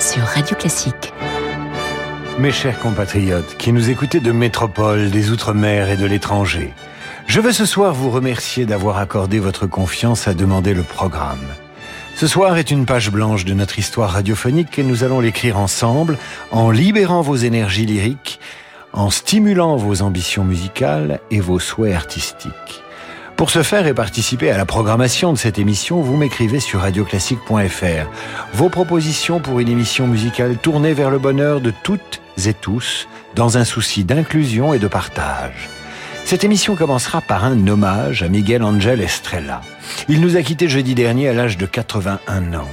Sur Radio Classique. Mes chers compatriotes qui nous écoutez de métropole, des Outre-mer et de l'étranger, je veux ce soir vous remercier d'avoir accordé votre confiance à demander le programme. Ce soir est une page blanche de notre histoire radiophonique et nous allons l'écrire ensemble en libérant vos énergies lyriques, en stimulant vos ambitions musicales et vos souhaits artistiques. Pour ce faire et participer à la programmation de cette émission, vous m'écrivez sur radioclassique.fr. Vos propositions pour une émission musicale tournée vers le bonheur de toutes et tous, dans un souci d'inclusion et de partage. Cette émission commencera par un hommage à Miguel Angel Estrella. Il nous a quittés jeudi dernier à l'âge de 81 ans.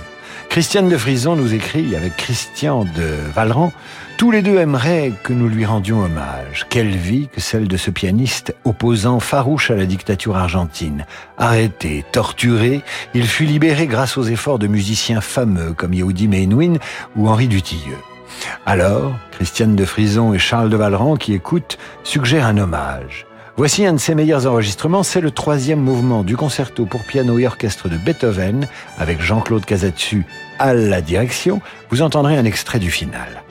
Christiane de Frison nous écrit avec Christian de Valran tous les deux aimeraient que nous lui rendions hommage. Quelle vie que celle de ce pianiste opposant farouche à la dictature argentine. Arrêté, torturé, il fut libéré grâce aux efforts de musiciens fameux comme Yehudi Menuhin ou Henri Dutilleux. Alors, Christiane de Frison et Charles de Valran, qui écoutent, suggèrent un hommage. Voici un de ses meilleurs enregistrements, c'est le troisième mouvement du concerto pour piano et orchestre de Beethoven, avec Jean-Claude Casatsu à la direction. Vous entendrez un extrait du final.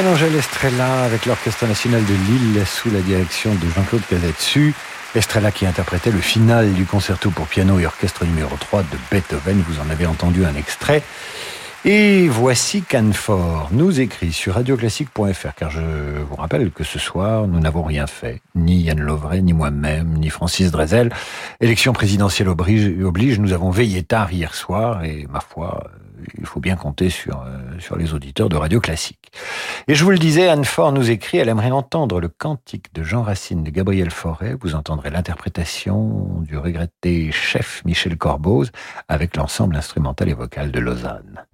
Miguel Angel Estrella avec l'Orchestre National de Lille sous la direction de Jean-Claude Cazetsu. Estrella qui interprétait le final du concerto pour piano et orchestre numéro 3 de Beethoven. Vous en avez entendu un extrait. Et voici Canfort nous écrit sur radioclassique.fr, car je vous rappelle que ce soir, nous n'avons rien fait, ni Yann Lovray, ni moi-même, ni Francis Drezel. Élection présidentielle oblige, oblige, nous avons veillé tard hier soir, et ma foi, il faut bien compter sur, euh, sur les auditeurs de Radio Classique. Et je vous le disais, Anne Fort nous écrit, elle aimerait entendre le cantique de Jean Racine de Gabriel Fauré. Vous entendrez l'interprétation du regretté chef Michel Corboz avec l'ensemble instrumental et vocal de Lausanne.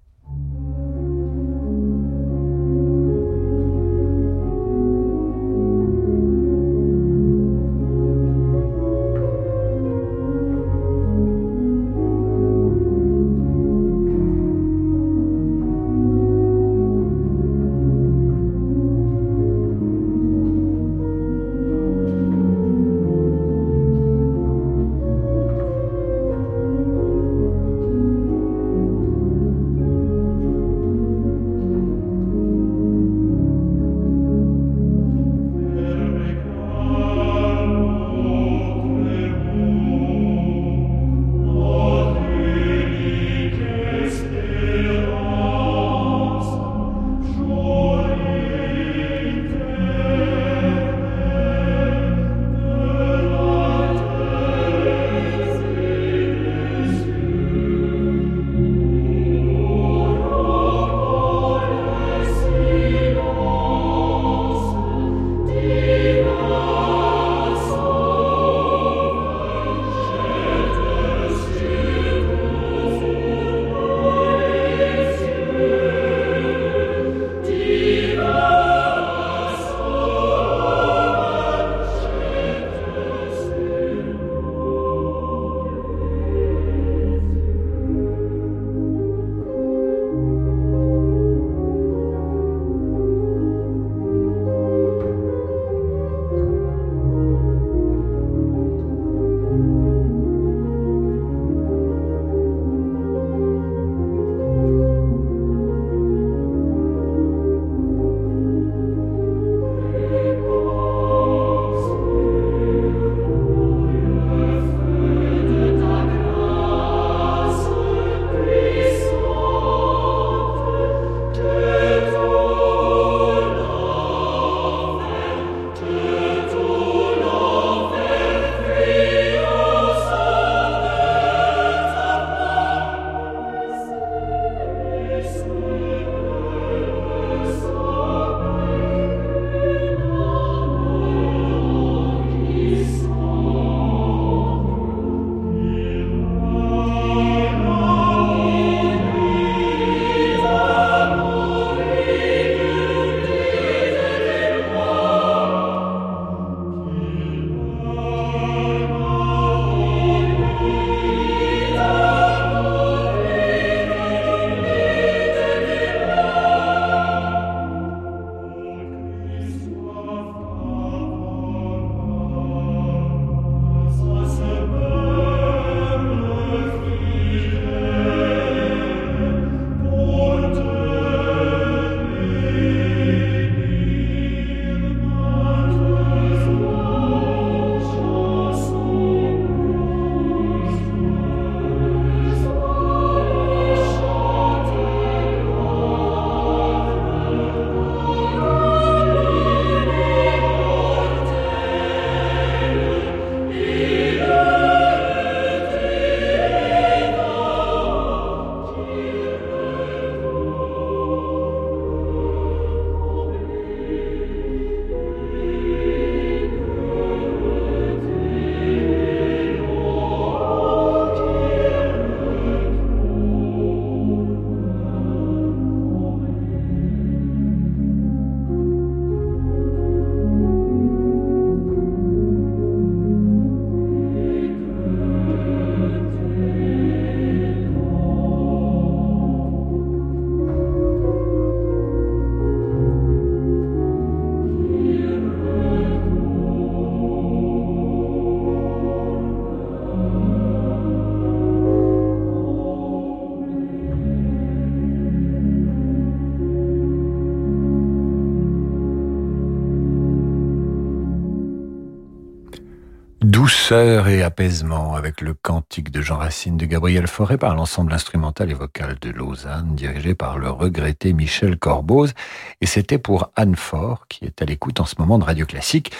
Douceur et apaisement avec le cantique de Jean Racine de Gabriel Fauré par l'ensemble instrumental et vocal de Lausanne dirigé par le regretté Michel Corboz et c'était pour Anne Fort qui est à l'écoute en ce moment de Radio Classique.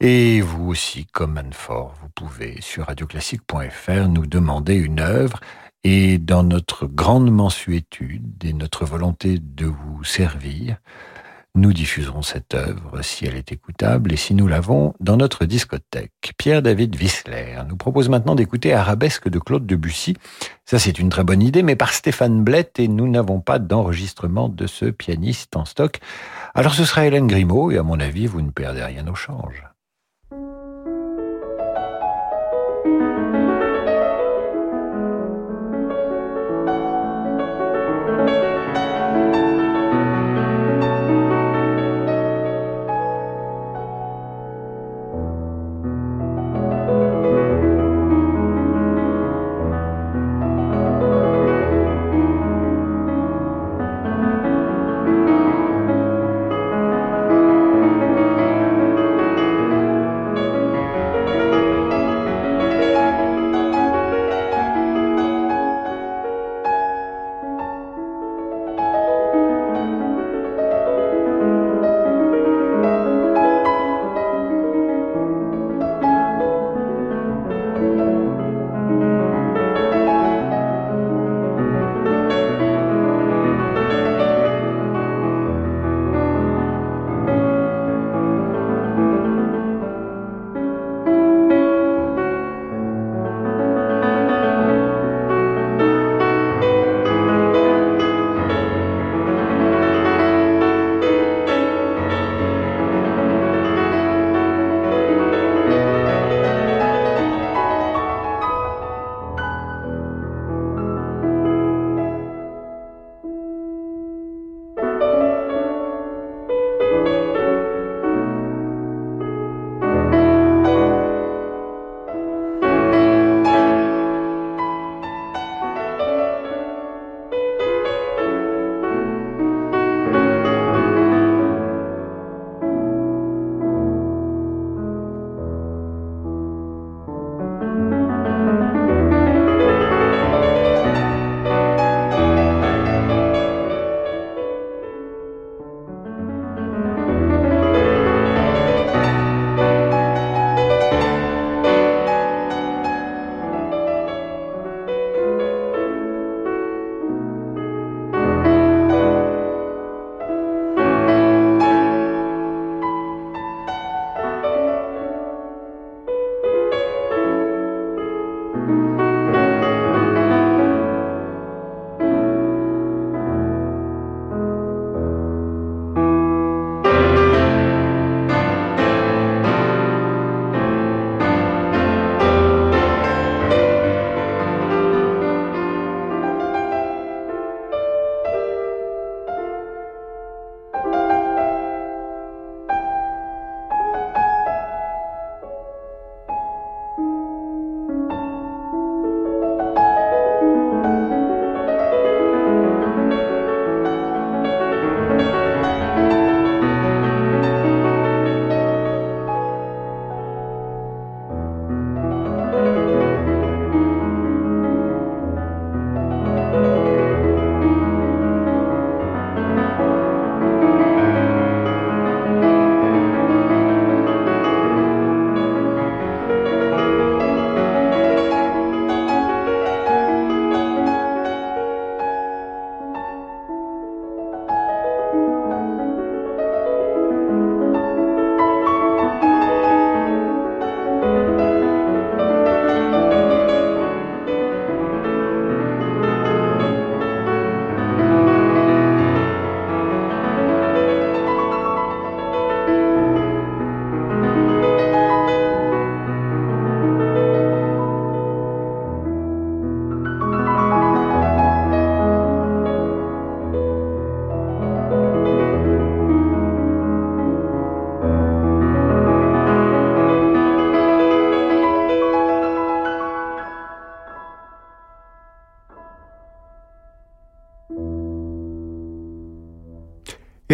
Et vous aussi comme Anne Fort vous pouvez sur radioclassique.fr nous demander une œuvre. Et dans notre grande mensuétude et notre volonté de vous servir nous diffuserons cette œuvre si elle est écoutable et si nous l'avons dans notre discothèque. Pierre-David Wissler nous propose maintenant d'écouter Arabesque de Claude Debussy. Ça, c'est une très bonne idée, mais par Stéphane Blett et nous n'avons pas d'enregistrement de ce pianiste en stock. Alors ce sera Hélène Grimaud et à mon avis, vous ne perdez rien au change.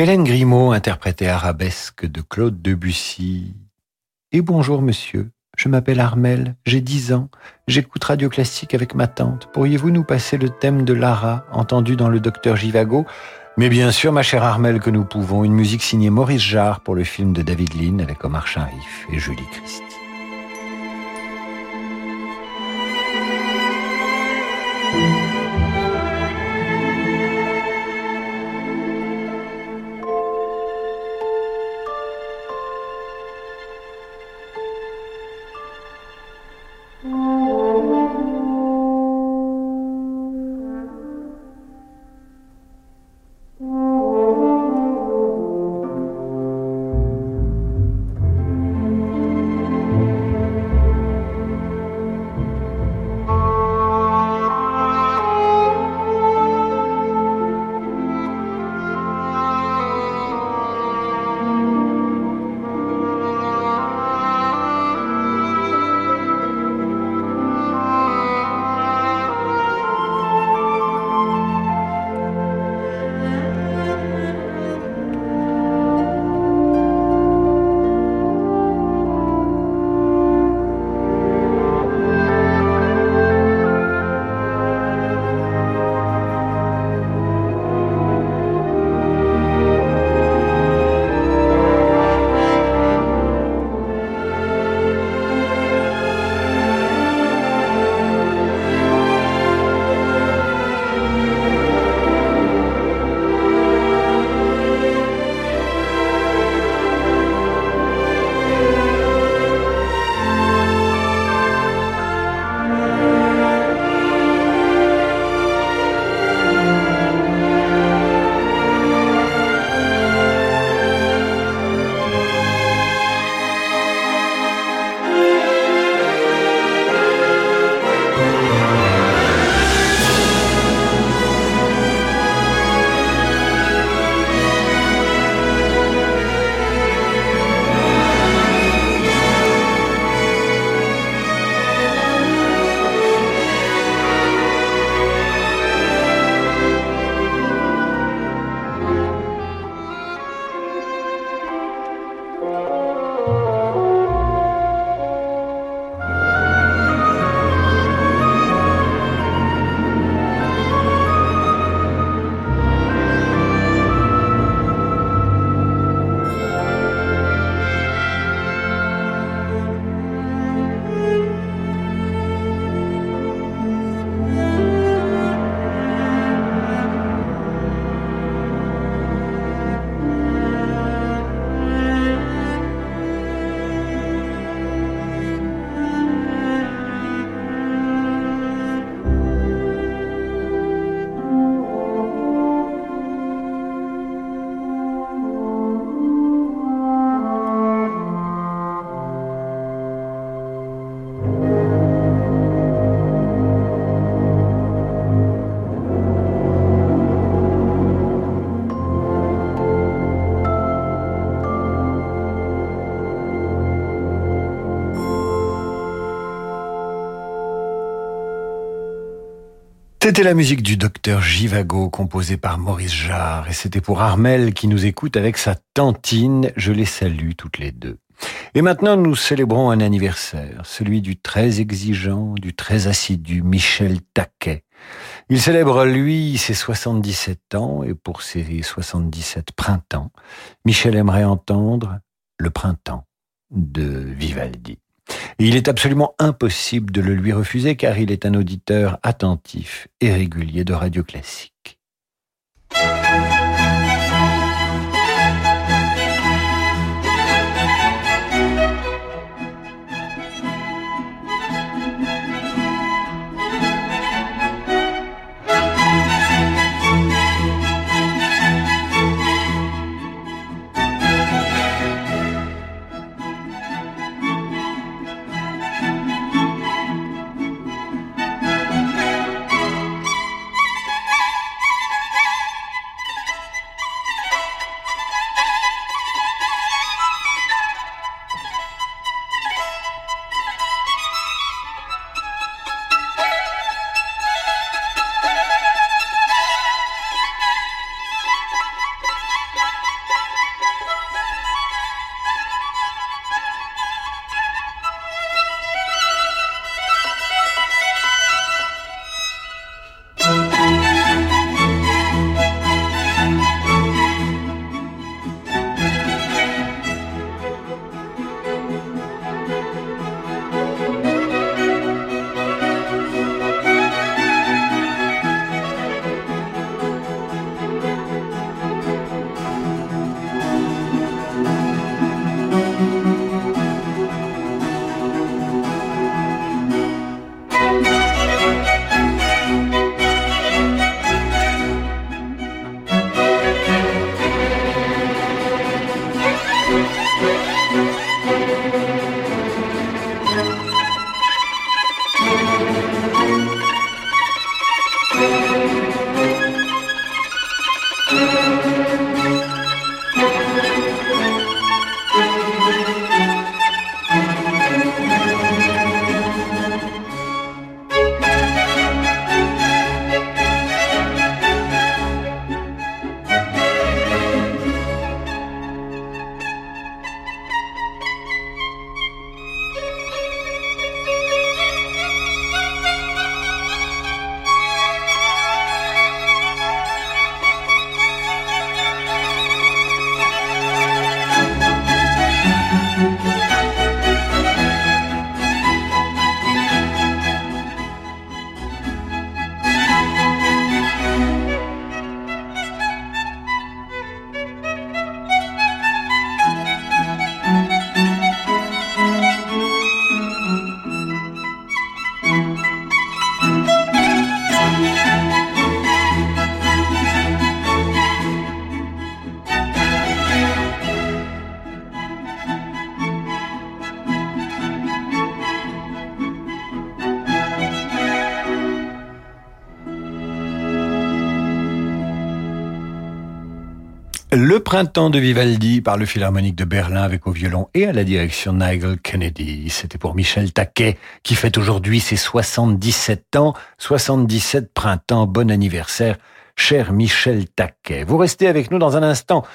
Hélène Grimaud interprétait Arabesque de Claude Debussy. Et bonjour monsieur. Je m'appelle Armel, j'ai 10 ans, j'écoute Radio Classique avec ma tante. Pourriez-vous nous passer le thème de Lara, entendu dans le Docteur Givago? Mais bien sûr, ma chère Armel, que nous pouvons. Une musique signée Maurice Jarre pour le film de David Lean avec Omar Sharif et Julie Christie. C'était la musique du docteur Givago composée par Maurice Jarre et c'était pour Armel qui nous écoute avec sa tantine. Je les salue toutes les deux. Et maintenant, nous célébrons un anniversaire, celui du très exigeant, du très assidu Michel Taquet. Il célèbre, lui, ses 77 ans et pour ses 77 printemps, Michel aimerait entendre le printemps de Vivaldi. Il est absolument impossible de le lui refuser car il est un auditeur attentif et régulier de radio classique. Printemps de Vivaldi par le Philharmonique de Berlin avec au violon et à la direction Nigel Kennedy. C'était pour Michel Taquet qui fête aujourd'hui ses 77 ans. 77 printemps, bon anniversaire, cher Michel Taquet. Vous restez avec nous dans un instant.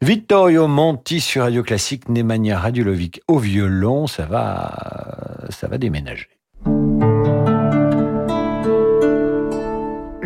Vittorio Monti sur Radio Classique, Nemanja Radjulovic au violon, ça va, ça va déménager.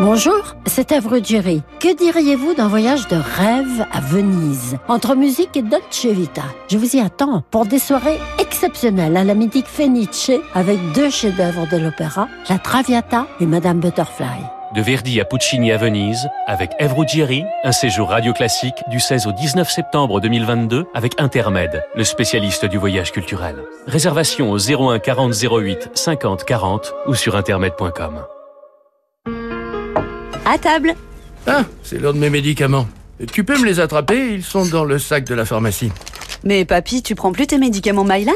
Bonjour, c'est Jerry. Que diriez-vous d'un voyage de rêve à Venise, entre musique et Dolce Vita Je vous y attends pour des soirées exceptionnelles à la mythique Fenice avec deux chefs-d'œuvre de l'opéra, La Traviata et Madame Butterfly. De Verdi à Puccini à Venise, avec Ève Ruggieri, un séjour radio classique du 16 au 19 septembre 2022 avec Intermed, le spécialiste du voyage culturel. Réservation au 01 40 08 50 40 ou sur intermed.com. À table. Ah, c'est l'heure de mes médicaments. Tu peux me les attraper Ils sont dans le sac de la pharmacie. Mais papy, tu prends plus tes médicaments Mylan?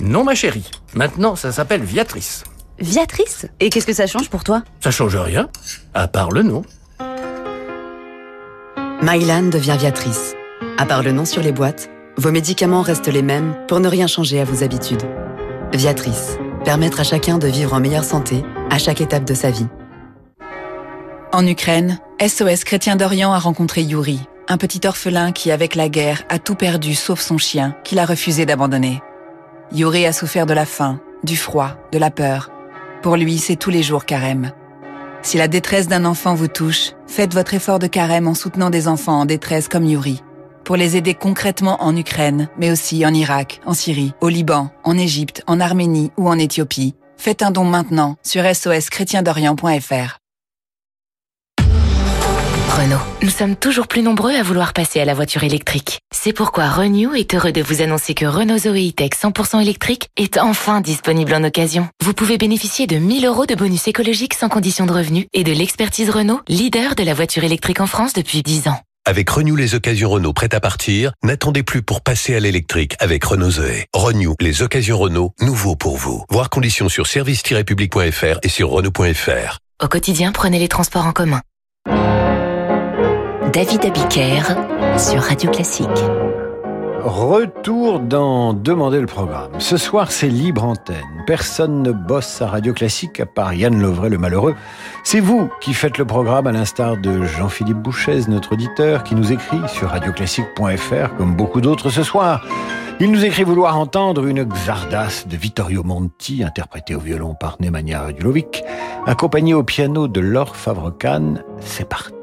Non, ma chérie. Maintenant, ça s'appelle Viatrice. Viatrice? Et qu'est-ce que ça change pour toi? Ça change rien, à part le nom. Mylan devient Viatrice. À part le nom sur les boîtes, vos médicaments restent les mêmes pour ne rien changer à vos habitudes. Viatrice. Permettre à chacun de vivre en meilleure santé à chaque étape de sa vie. En Ukraine, SOS Chrétien d'Orient a rencontré Yuri, un petit orphelin qui, avec la guerre, a tout perdu sauf son chien, qu'il a refusé d'abandonner. Yuri a souffert de la faim, du froid, de la peur. Pour lui, c'est tous les jours carême. Si la détresse d'un enfant vous touche, faites votre effort de carême en soutenant des enfants en détresse comme Yuri. Pour les aider concrètement en Ukraine, mais aussi en Irak, en Syrie, au Liban, en Égypte, en Arménie ou en Éthiopie, faites un don maintenant sur soschrétiendorient.fr. Renault. Nous sommes toujours plus nombreux à vouloir passer à la voiture électrique. C'est pourquoi Renew est heureux de vous annoncer que Renault Zoe E-Tech 100% électrique est enfin disponible en occasion. Vous pouvez bénéficier de 1000 euros de bonus écologique sans condition de revenu et de l'expertise Renault, leader de la voiture électrique en France depuis 10 ans. Avec Renew les occasions Renault prêtes à partir, n'attendez plus pour passer à l'électrique avec Renault Zoé. Renew les occasions Renault, nouveau pour vous. Voir conditions sur service-public.fr et sur Renault.fr. Au quotidien, prenez les transports en commun. David Abiker sur Radio Classique. Retour dans Demander le programme. Ce soir, c'est libre antenne. Personne ne bosse à Radio Classique à part Yann Lovray, le malheureux. C'est vous qui faites le programme à l'instar de Jean-Philippe Bouchez, notre auditeur, qui nous écrit sur radioclassique.fr, comme beaucoup d'autres ce soir. Il nous écrit vouloir entendre une Xardas de Vittorio Monti, interprétée au violon par Nemanja Radulovic, accompagnée au piano de Laure Favrecan. C'est parti.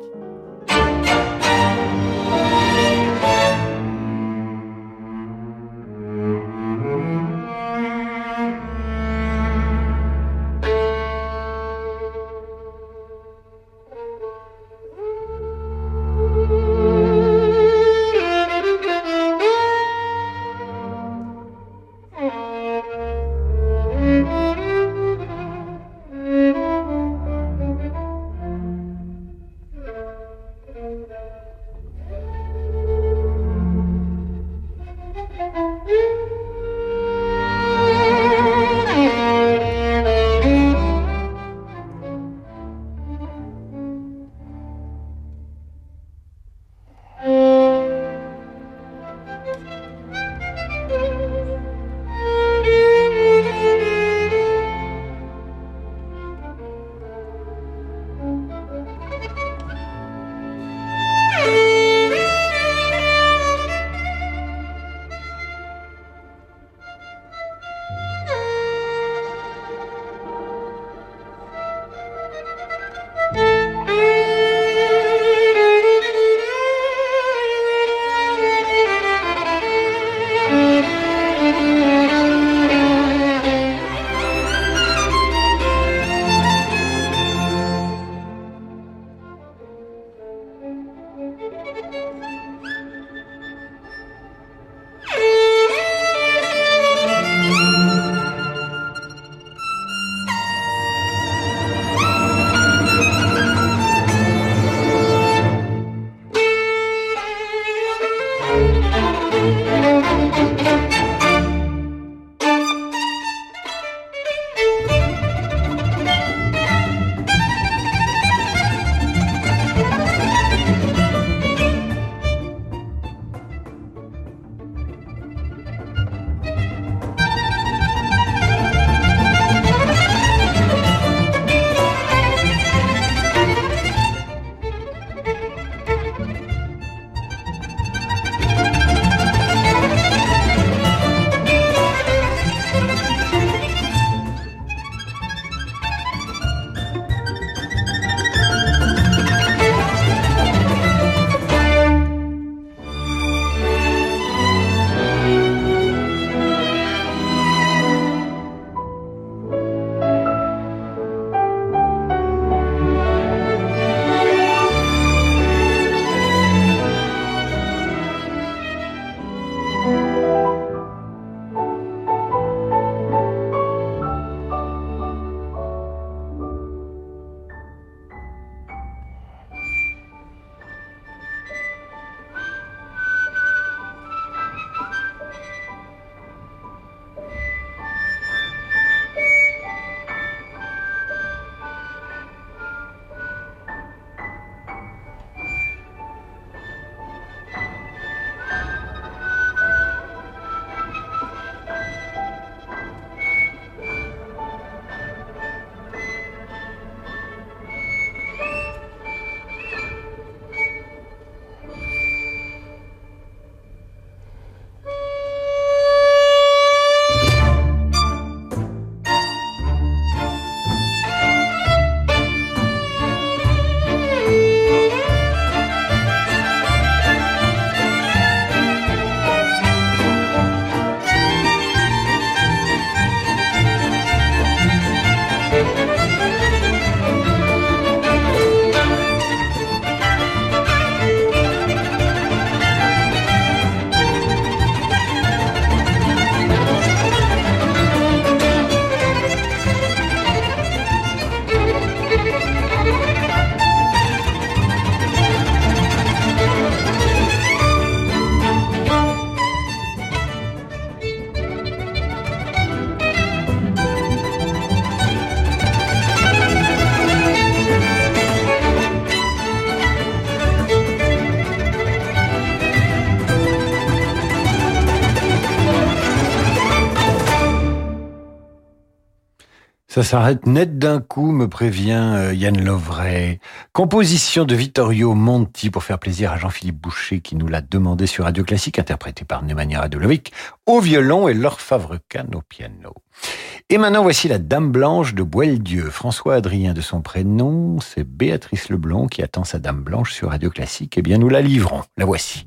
Ça s'arrête net d'un coup, me prévient euh, Yann Lovray. Composition de Vittorio Monti pour faire plaisir à Jean-Philippe Boucher qui nous l'a demandé sur Radio Classique, interprété par Nemanja Radulovic au violon et Laure Favrecan au piano. Et maintenant, voici la Dame Blanche de Boieldieu. François Adrien de son prénom, c'est Béatrice Leblond qui attend sa Dame Blanche sur Radio Classique. Eh bien, nous la livrons. La voici.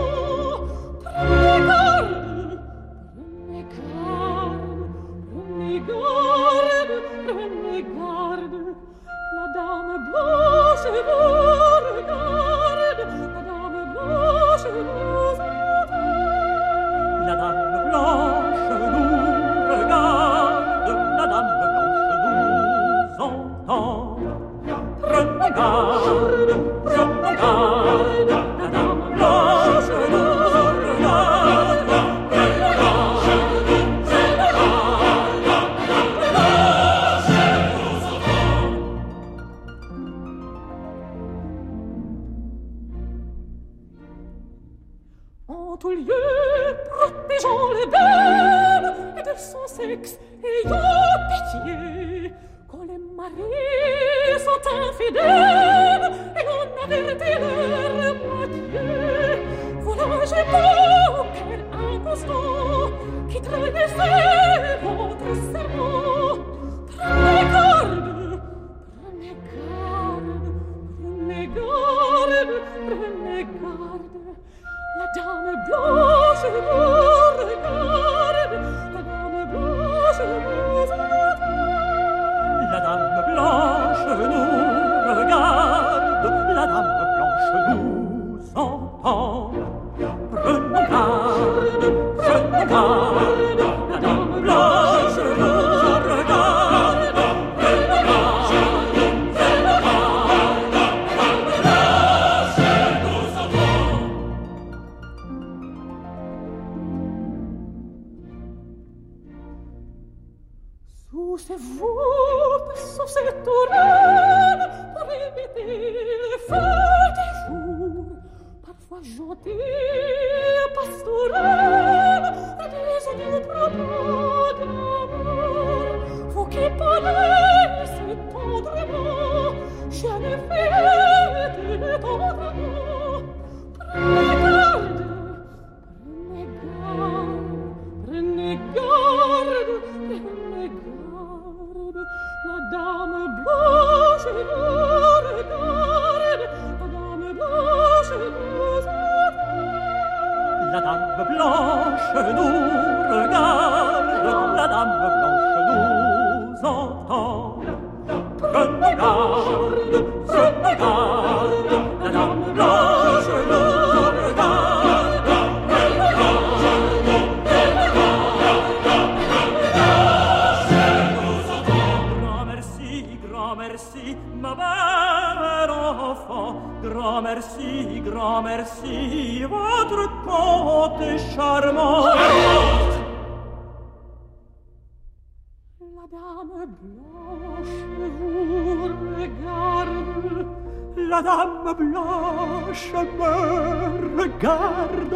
la dame blanche me regarde,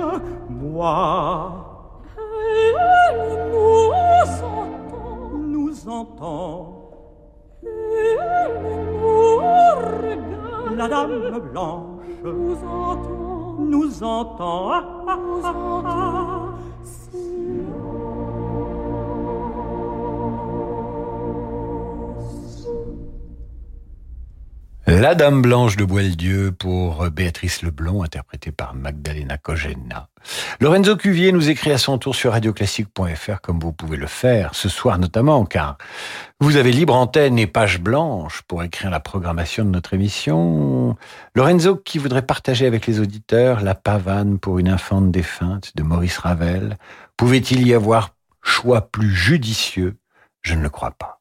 moi. Elle nous entend. Nous entend. Elle nous regarde. La dame blanche nous entend. Nous entend. Nous entend. La Dame Blanche de Boieldieu pour euh, Béatrice Leblanc, interprétée par Magdalena Cogena. Lorenzo Cuvier nous écrit à son tour sur radioclassique.fr comme vous pouvez le faire, ce soir notamment, car vous avez libre antenne et page blanche pour écrire la programmation de notre émission. Lorenzo qui voudrait partager avec les auditeurs la pavane pour une infante défunte de Maurice Ravel? Pouvait-il y avoir choix plus judicieux? Je ne le crois pas.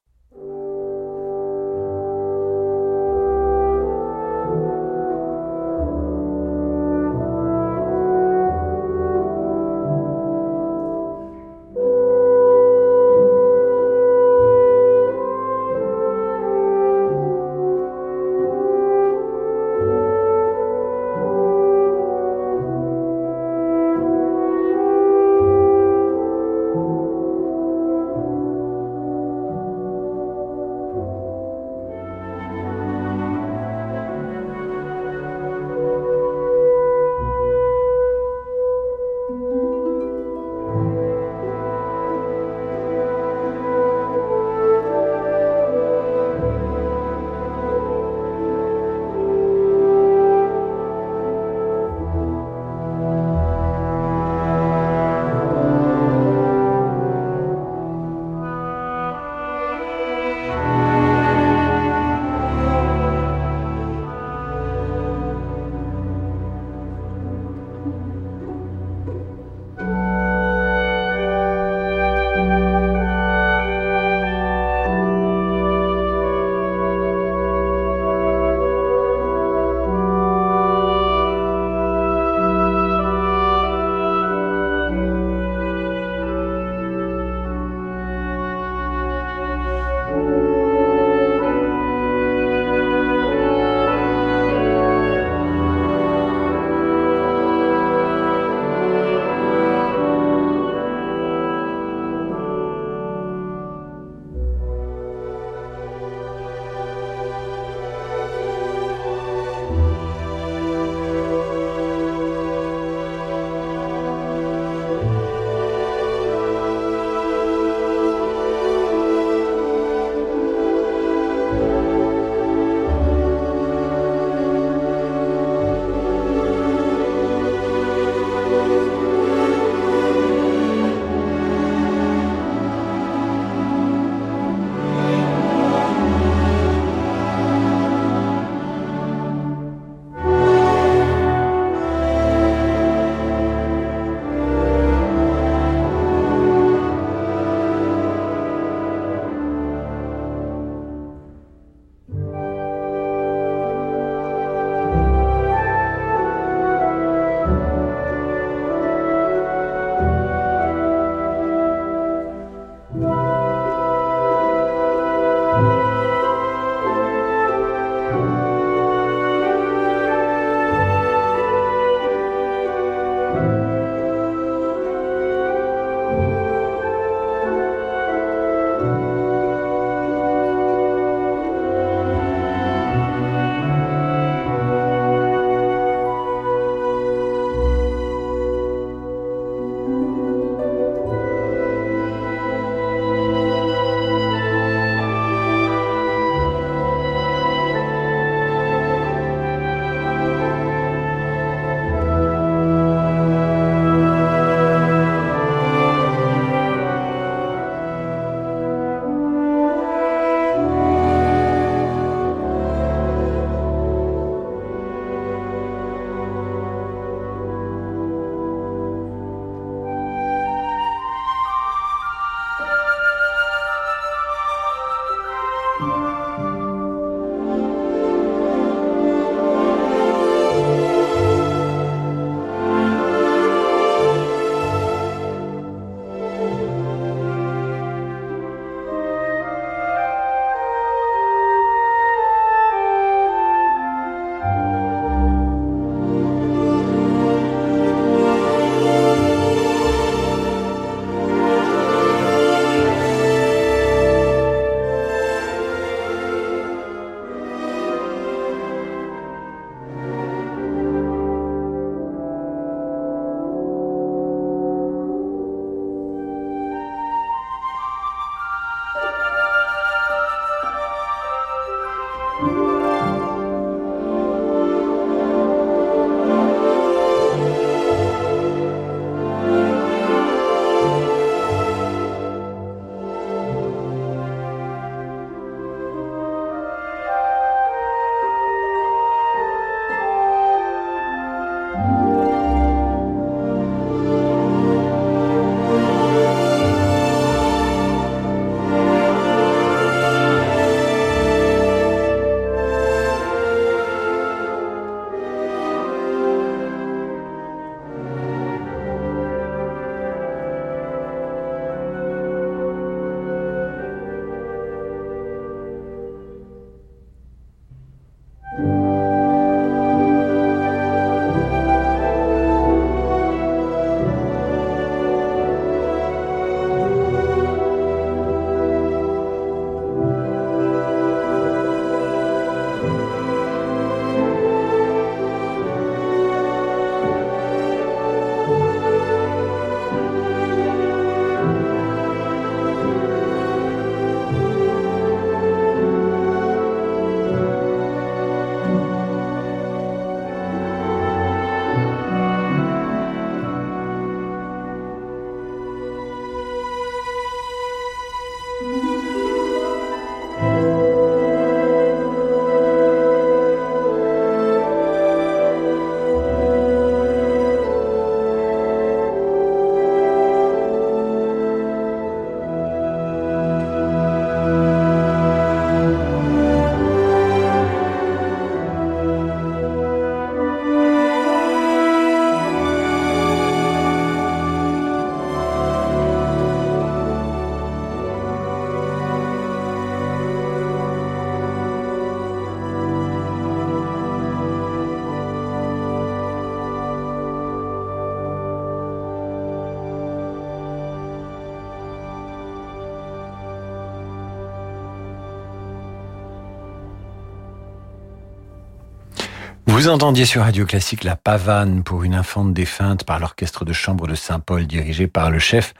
Vous entendiez sur Radio Classique la pavane pour une infante défunte par l'orchestre de chambre de Saint-Paul dirigé par le chef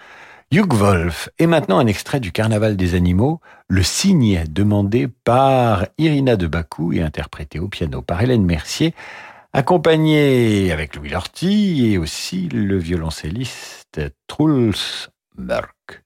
Hugh Wolf. Et maintenant un extrait du Carnaval des animaux, le cygne demandé par Irina de Bakou et interprété au piano par Hélène Mercier, accompagné avec Louis Lorty et aussi le violoncelliste Truls Mörk.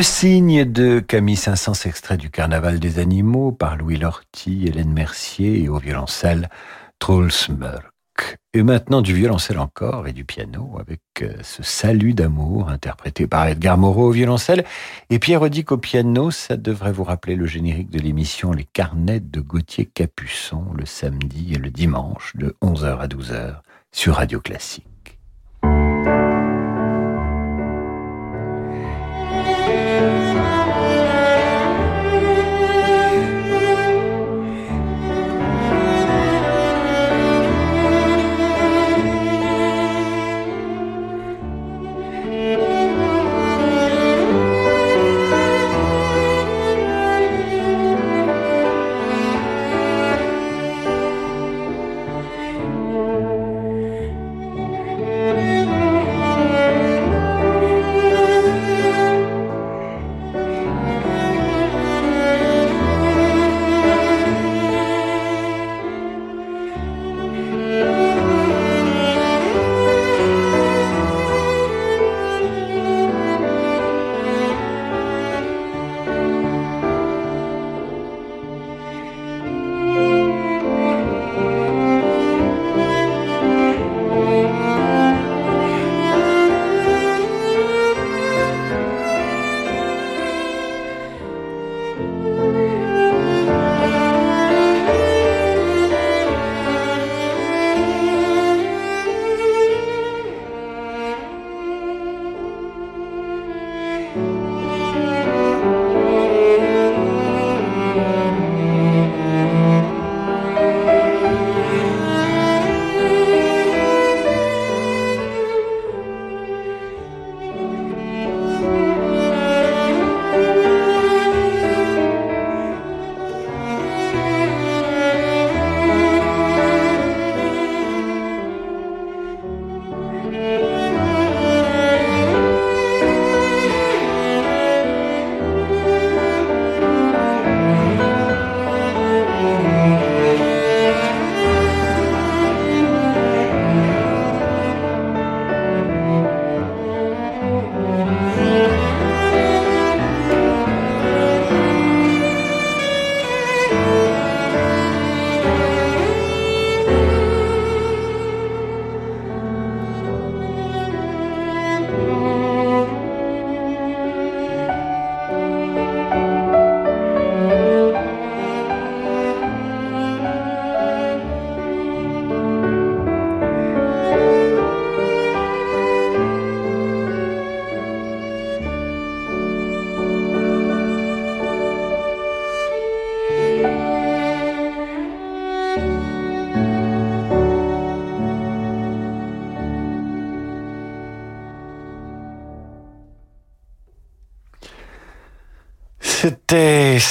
Le signe de Camille Saint-Saëns, extrait du Carnaval des animaux par Louis Lorty, Hélène Mercier et au violoncelle Truls Mörk. Et maintenant du violoncelle encore et du piano avec euh, ce Salut d'amour interprété par Edgar Moreau au violoncelle et Pierre Odic au piano. Ça devrait vous rappeler le générique de l'émission Les Carnets de Gauthier Capuçon le samedi et le dimanche de 11h à 12h sur Radio Classique.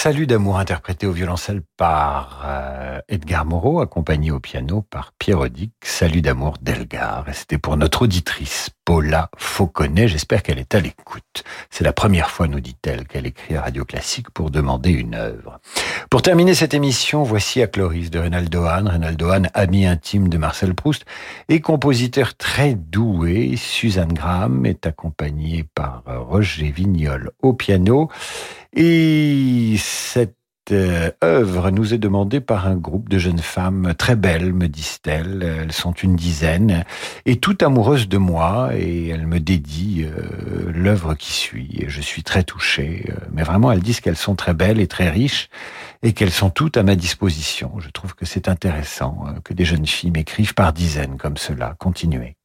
Salut d'amour interprété au violoncelle par euh, Edgar Moreau, accompagné au piano par Pierre Odic. Salut d'amour d'Elgar. Et c'était pour notre auditrice Paula Fauconnet. J'espère qu'elle est à l'écoute. C'est la première fois, nous dit-elle, qu'elle écrit à Radio Classique pour demander une œuvre. Pour terminer cette émission, voici à Cloris de Reynaldo Hahn. Reynaldo Hahn, ami intime de Marcel Proust et compositeur très doué. Suzanne Graham est accompagnée par Roger Vignol au piano. Et cette euh, œuvre nous est demandée par un groupe de jeunes femmes très belles, me disent-elles. Elles sont une dizaine et toutes amoureuses de moi et elles me dédient euh, l'œuvre qui suit. Et je suis très touché. Euh, mais vraiment, elles disent qu'elles sont très belles et très riches et qu'elles sont toutes à ma disposition. Je trouve que c'est intéressant que des jeunes filles m'écrivent par dizaines comme cela. Continuez.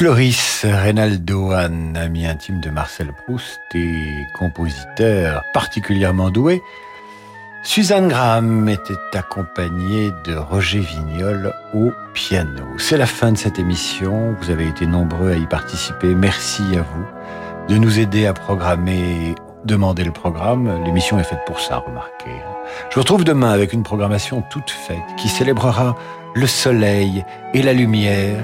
Cloris Reynaldo, un ami intime de Marcel Proust et compositeur particulièrement doué, Suzanne Graham était accompagnée de Roger Vignol au piano. C'est la fin de cette émission. Vous avez été nombreux à y participer. Merci à vous de nous aider à programmer, demander le programme. L'émission est faite pour ça, remarquez. Je vous retrouve demain avec une programmation toute faite qui célébrera le soleil et la lumière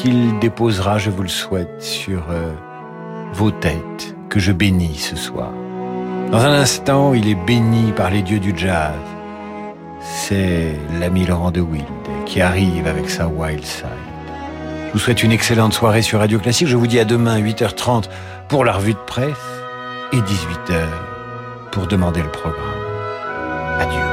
qu'il déposera, je vous le souhaite, sur euh, vos têtes que je bénis ce soir. Dans un instant, il est béni par les dieux du jazz. C'est l'ami Laurent de Wild qui arrive avec sa Wild Side. Je vous souhaite une excellente soirée sur Radio Classique. Je vous dis à demain 8h30 pour la revue de presse et 18h pour demander le programme. Adieu.